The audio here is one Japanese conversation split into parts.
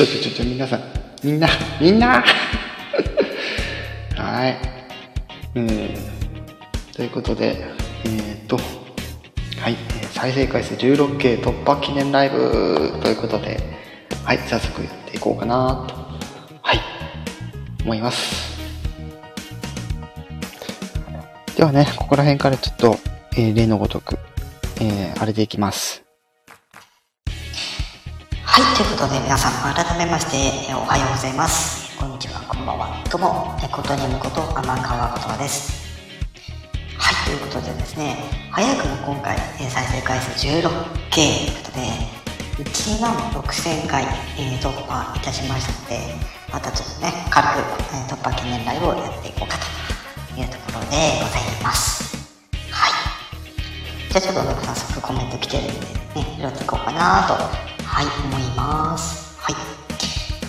ちょちょちょちょ、皆さん、みんな、みんな はい。うん。ということで、えー、っと、はい、再生回数 16K 突破記念ライブということで、はい、早速やっていこうかなと、はい、思います。ではね、ここら辺からちょっと、えー、例のごとく、えー、あれでいきます。はい、ということで皆さん、改めまして、おはようございます。こんにちは、こんばんは。どうも、ことにむこと天川言葉です。はい、ということでですね、早くも今回、再生回数 16K ということで、1万6000回、え突破いたしましたので、またちょっとね、軽く、え突破記念ライブをやっていこうかというところでございます。はい。じゃあちょっとね、早速コメント来てるんで、ね、拾っていこうかなと、はい、思います。はい。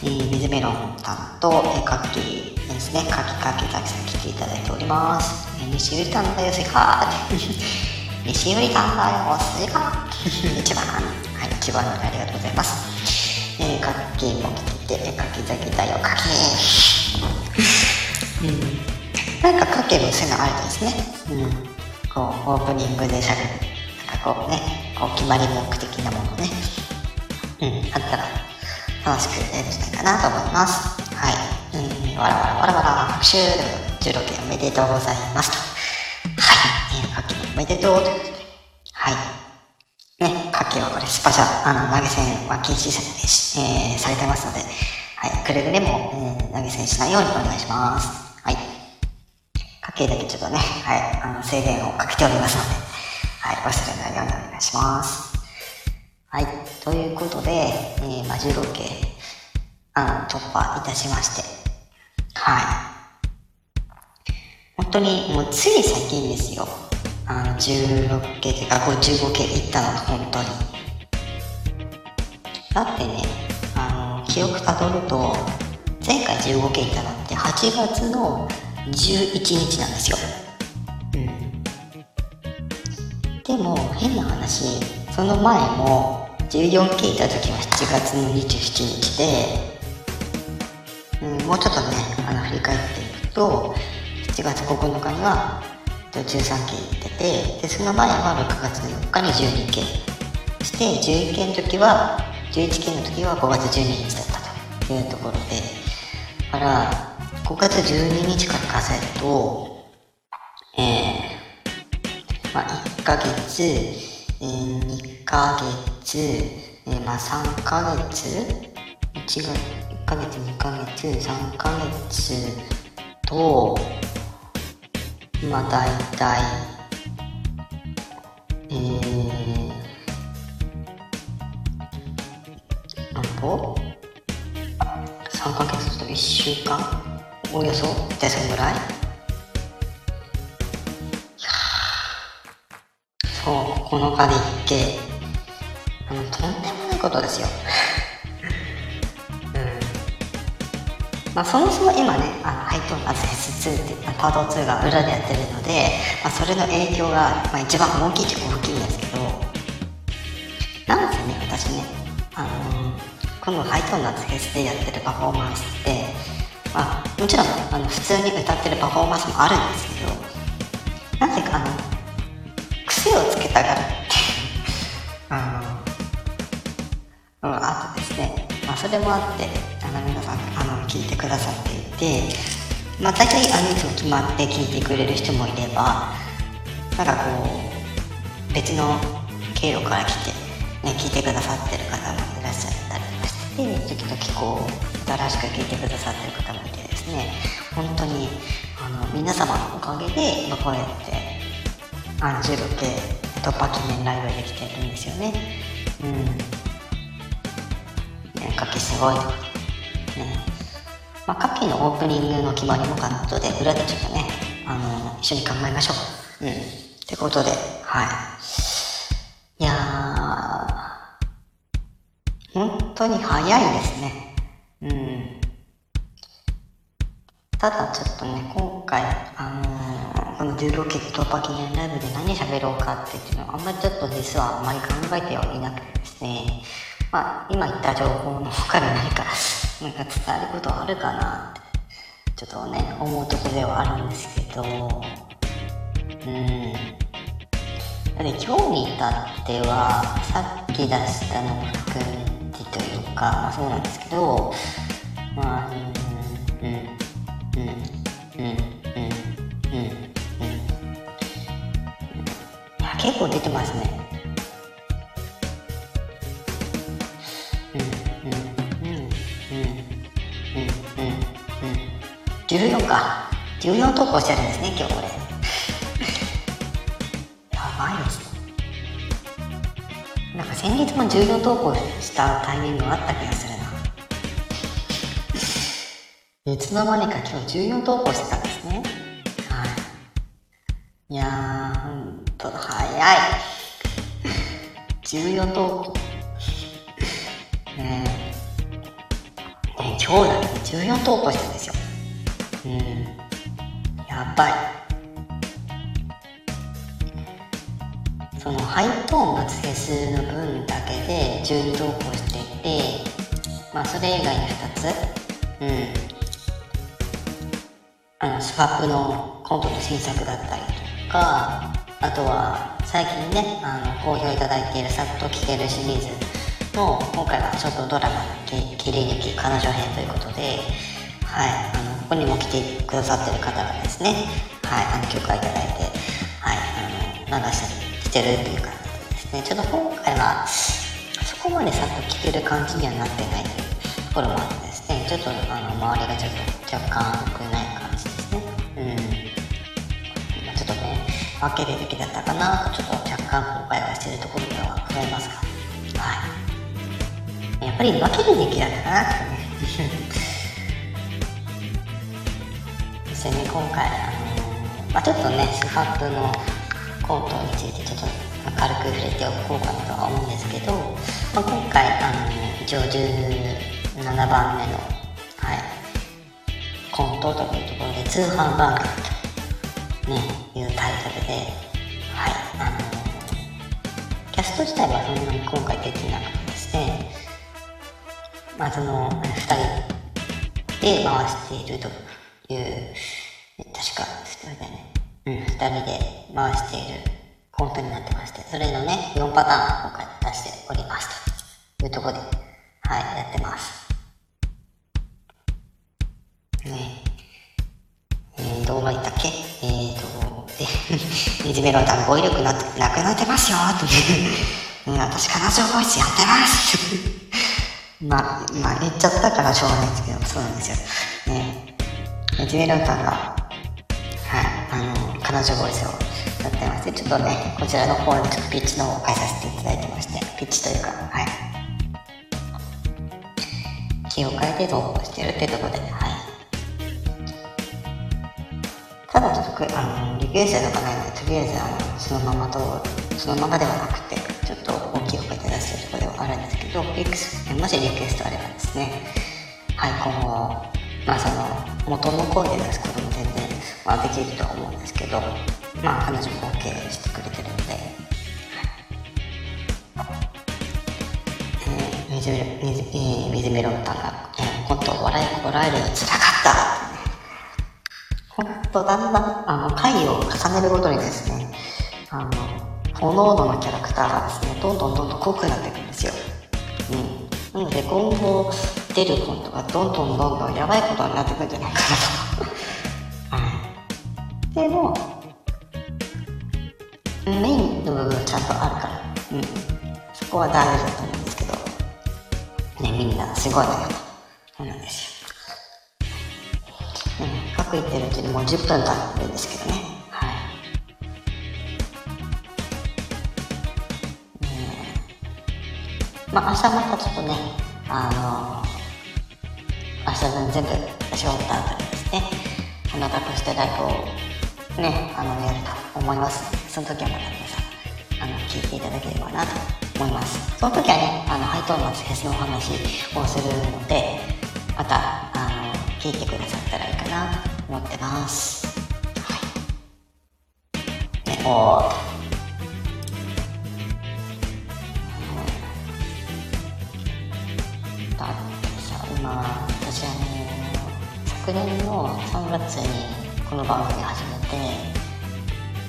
えー、水メロンさんと、えー、カッキーですね、カキカキザキさん来ていただいております。え西売りたんだよ、スイカ西売りたんだよ、スイカ一番、はい、一番ありがとうございます。えー、カッキーも来てて、カキザキだよ、カキうん。なんかカキもそういうのあるですね、うん。こう、オープニングでしゃべる。なんかこうね、こう決まり目的なものね、うん、あったら楽しくやるんじゃないかなと思います。はい。うん、わらわらわらわら、拍手でも16件おめでとうございますはい。えー、かけおめでとうということで。はい。ね、かけはこれスパチャ、あの、投げ銭は禁止され,、えー、されてますので、はい。くれぐれも、えー、投げ銭しないようにお願いします。はい。かけだけちょっとね、はい、あの、制限をかけておりますので、はい、忘れないようにお願いします。はい。ということで、えー、まあ、16件、あ、突破いたしまして、はい。本当にもうつい最近ですよ。あの、16系というか55系行ったの、本当に。だってね、あの、記憶たどると、前回15系行ったのって8月の11日なんですよ。うん。でも、変な話、その前も14系行った時は7月の27日で、うん、もうちょっとね、あの、振り返っていくと、7月9日には13件行っててでその前は6月の4日に12件そして11件の時は11件の時は5月12日だったというところで。だから5月12日から数えるとえー、まあ1ヶ月、えー、2ヶ月、まあ3ヶ月1月1ヶ月2ヶ月3ヶ月とまあ大体えー、何歩 ?3 ヶ月と1週間およそでそのぐらい？いやそうこの場で一計あのとんでもないことですよ。うん。まあ、そもそも今ね、あのハイトーンアズ S2 ってパート2が裏でやってるので、まあ、それの影響が、まあ、一番大きいっちゃ大きいんですけど、なんせね、私ね、あのー、このハイトーンアズ S でやってるパフォーマンスって、まあ、もちろんあの普通に歌ってるパフォーマンスもあるんですけど、なぜかあの、癖をつけたがるっていう、あの、うん、あとですね、まあ、それもあって、あの皆さん、あの聞いてくださっていて、まあ、大体あのいつも決まって聞いてくれる人もいればなんかこう別の経路から来て、ね、聞いてくださってる方もいらっしゃったりとかして時々こう新しく聞いてくださってる方もいてですね本当にあの皆様のおかげで、まあ、こうやってあの16系突破記念ライブできてるんですよね。うん。ね、かけすごいと。ね。まあ、夏季のオープニングの決まりもかなとで、裏でちょっとね、あの、一緒に考えましょう。うん。ってことで、はい。いやー、本当に早いですね。うん。ただちょっとね、今回、あのー、この16期突破記念ライブで何喋ろうかっていうのは、あんまりちょっと実はあんまり考えてはいなくてですね、まあ、今言った情報の他に何か、なんか伝わることあるかなって、ちょっとね、思うとこではあるんですけど、うん。で今日に至っては、さっき出したのも含めてというか、まあそうなんですけど、まあ、うん、うん、うん、うん、うん、うん、うん。いや、結構出てますね。14か。14投稿してるんですね今日これ。やばいですなんか先日も14投稿したタイミングがあった気がするな。いつの間にか今日14投稿してたんですね。はい。いやーほんと早い。14投稿。ねえ。今日だけで14投稿してるんですよ。うん。やばいそのハイトーンの整数の分だけで12投稿していてまあそれ以外に2つ。うん。あのスファップのコントの新作だったりとかあとは最近ねあの好評いただいているさっと聴けるシリーズの今回はショートドラマ「切り抜き彼女編」ということではい。こにも来てくださってる方がですね、はい、あの許可いただいて、はい、あの流したりしてるっていう感じですね。ちょっと今回は、そこまでさっと聞ける感じにはなってないというところもあってですね、ちょっとあの周りがちょっと若干良くない感じですね。うん。ちょっとね、分けるべきだったかなと、ちょっと若干後悔はしてるところではございますが、はい。やっぱり分けるべきだったなってね。ですよね今回、まあ、ちょっとねスファップのコートについてちょっと軽く触れておこうかなとは思うんですけど、まあ、今回あの一応17番目の、はい、コントというところで通販番組と、ね、いうタイトルで、はい、あのキャスト自体はそんなに今回出てなくてですね、まあ、その2人で回しているという、確か、それでね、うん、二人で回しているコントになってまして、それのね、4パターンを今回出しておりますというところで、はい、やってます。ね。えー、どう言ったっけ？えーと、で、いじめの歌の語彙力ななくなってますよ。ってうん、私、彼女ボイスやってます。まあ、まあ、言っちゃったからしょうがないですけど、そうなんですよ。ね。ジュエラータが、彼女ボイスをやってまして、ちょっとね、こちらの方にちょっとピッチの方を変えさせていただいてまして、ピッチというか、はい。キーを変えて投稿してるっていうところで、はい。ただちょっとあの、リクエストとかないので、とりあえず、あの、そのままと、そのままではなくて、ちょっと大きい声で出してるところではあるんですけど、リクもしリクエストあればですね、はい、今後、まあその元の声で出すことも全然、まあ、できるとは思うんですけどまあ彼女も OK してくれてるので、えー、水水えー、水メロンタンが、えー、本当笑いこらえるのつらかった。本当だんだんあの回を重ねるごとにですねあの各々のキャラクターがですねどんどんどんどん濃くなっていくんですよ、うん、なので今後出るコントがどんどんどんどんやばいことになってくるんじゃないかなと。も、メインの部分ちゃん。とあるから、うん。そこは大丈夫だと思うん。ですけど、ね、みん。なすごいのよと。そうなん。ですよ。うん、各言ってるうちにもう10分経ってるん。ですけどね。はい。うん、まあ、明日またちょっとね、あの明日分全部絞った後にですねあのとしてライブをねあのやると思います。その時はまた皆さんあの聞いていただければなと思います。その時はねあのハイトーンのフェスのお話をするのでまたあの聞いてくださったらいいかなと思ってます。はい。ねおーまあ私あの昨年の3月にこの番組始めて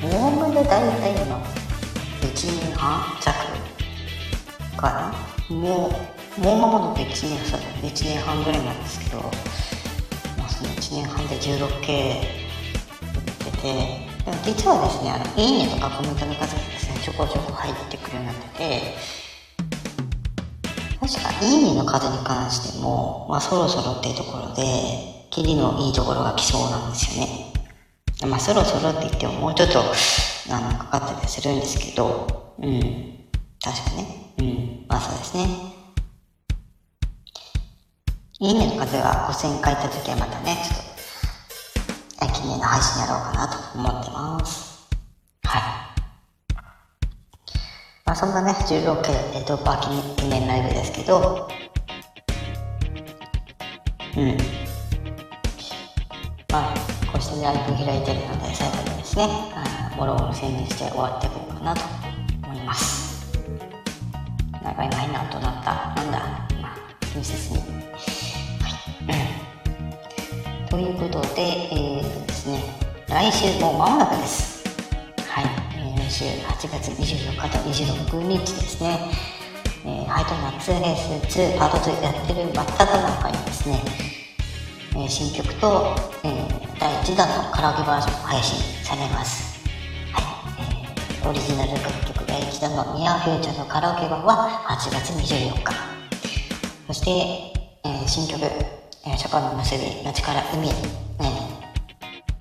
おおむね大体今1年半弱かなもうもう間もなく1年そうだ1年半ぐらいなんですけど、まあ、その1年半で 16K 打っててでも実はですねあのいいねとかコメントの数がですねちょこちょこ入ってくるようになってて確かいいねの数に関しても、まあ、そろそろっていうところでキリのいいところが来そうなんですよね。まあそろそろって言ってももうちょっとあのかかったりするんですけどうん。確かね。うん。まあそうですね。いいねの数が5000回いった時はまたねちょっと記念の配信やろうかなと思ってます。はい。まあそんなね16回えドッパー記念ライブですけどうん。まあこうしてライブ開いてるので最後にですね。あもろもろ宣伝して終わっていこうかなと思います。長いな変な音なった。なんだまあ気にせずに。はい、ということでえー、とですね来週もう間もなくです。はい、来週8月24日と26日ですね。えー、ハイトナッツレース2パート2やってる真っ只中にですね、えー、新曲と、えー、第1弾のカラオケバージョン配信されます。はい。えー、オリジナル楽曲第1弾のニアフューチャーのカラオケ版は8月24日。そして、えー、新曲、えー、シャパンの結び、街から海、え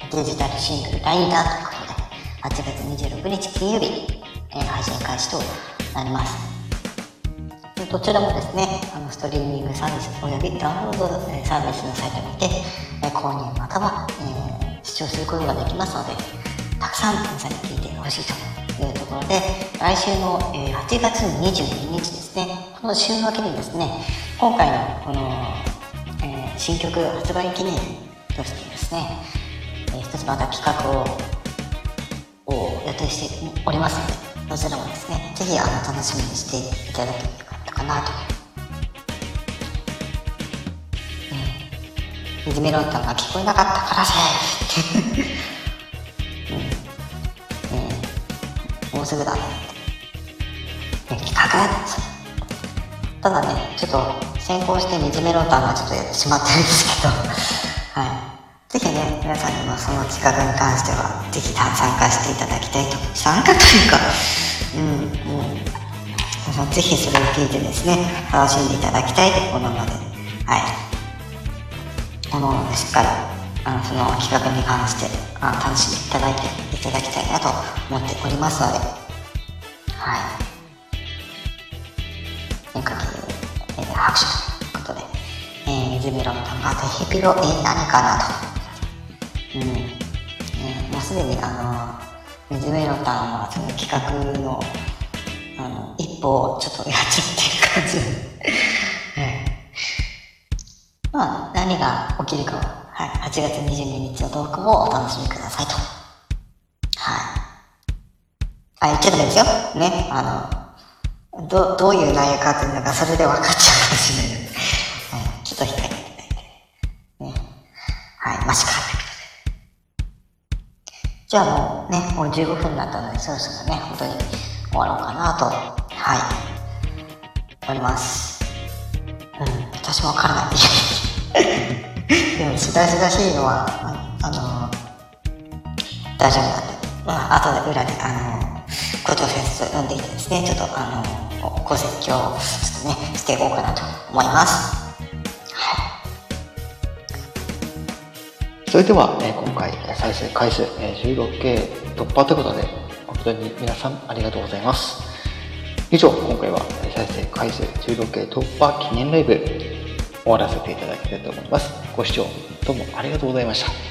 ー、デジタルシングルライダーということで、8月26日金曜日、えー、配信開始となります。どちらもですね、あのストリーミングサービスおよびダウンロードサービスのサイトにて、え購入または、え、視聴することができますので、たくさん皆さんに聞いてほしいというところで、来週の、え8月22日ですね、この週明けにですね、今回のこの、え、新曲発売記念としてですね、えー、一つまた企画をを予定しておりますので、どちらもですね、ぜひあの楽しみにしていただければかなと。うん。水メロンタンが聞こえなかったからせうん。えー、もうすぐだ。ね。ね企画ただね、ちょっと先行して水メロンタンがちょっとやってしまってるん。ですけど、はい。ぜひね、皆さん。にもその企画に関しては、ぜひ参加していただきたいと。参加というか、うん、もう、ぜひそれを聞いてですね、楽しんでいただきたいところなので、はい。あの、しっかり、あの、その企画に関して、あ楽しんでいただいていただきたいなと思っておりますので、はい。変化球、え、拍手ということで、えー、水メロンタンがぜひピロ、え、何かなと。うん。えー、もうすでにあの、水メロンタンはその企画の、あの、一歩をちょっとやっちゃってる感じで。まあ、何が起きるかは、はい、8月22日のトークもお楽しみくださいと。はい。あ、言っちゃダメですよ。ね、あの、ど、どういう内容かっていうのがそれで分かっちゃうかもしれない、はい、ちょっと控えていただいて。ね。はい、マシか。じゃあもうね、もう15分だったので、そろそろね、本当に終わろうかなと、はい、思います。うん、私もわからない。でも、しだしだしいのは、あの、大丈夫なんで、まあ、後で裏で、あの、校長先生と呼んでいてですね、ちょっと、あの、ご説教を、ちょっとね、していこうかなと思います。それでは、え今回再生回数、えー 16K 突破ということで当に皆さんありがとうございます。以上今回は再生回数 16K 突破記念ライブ終わらせていただきたいと思います。ご視聴どうもありがとうございました。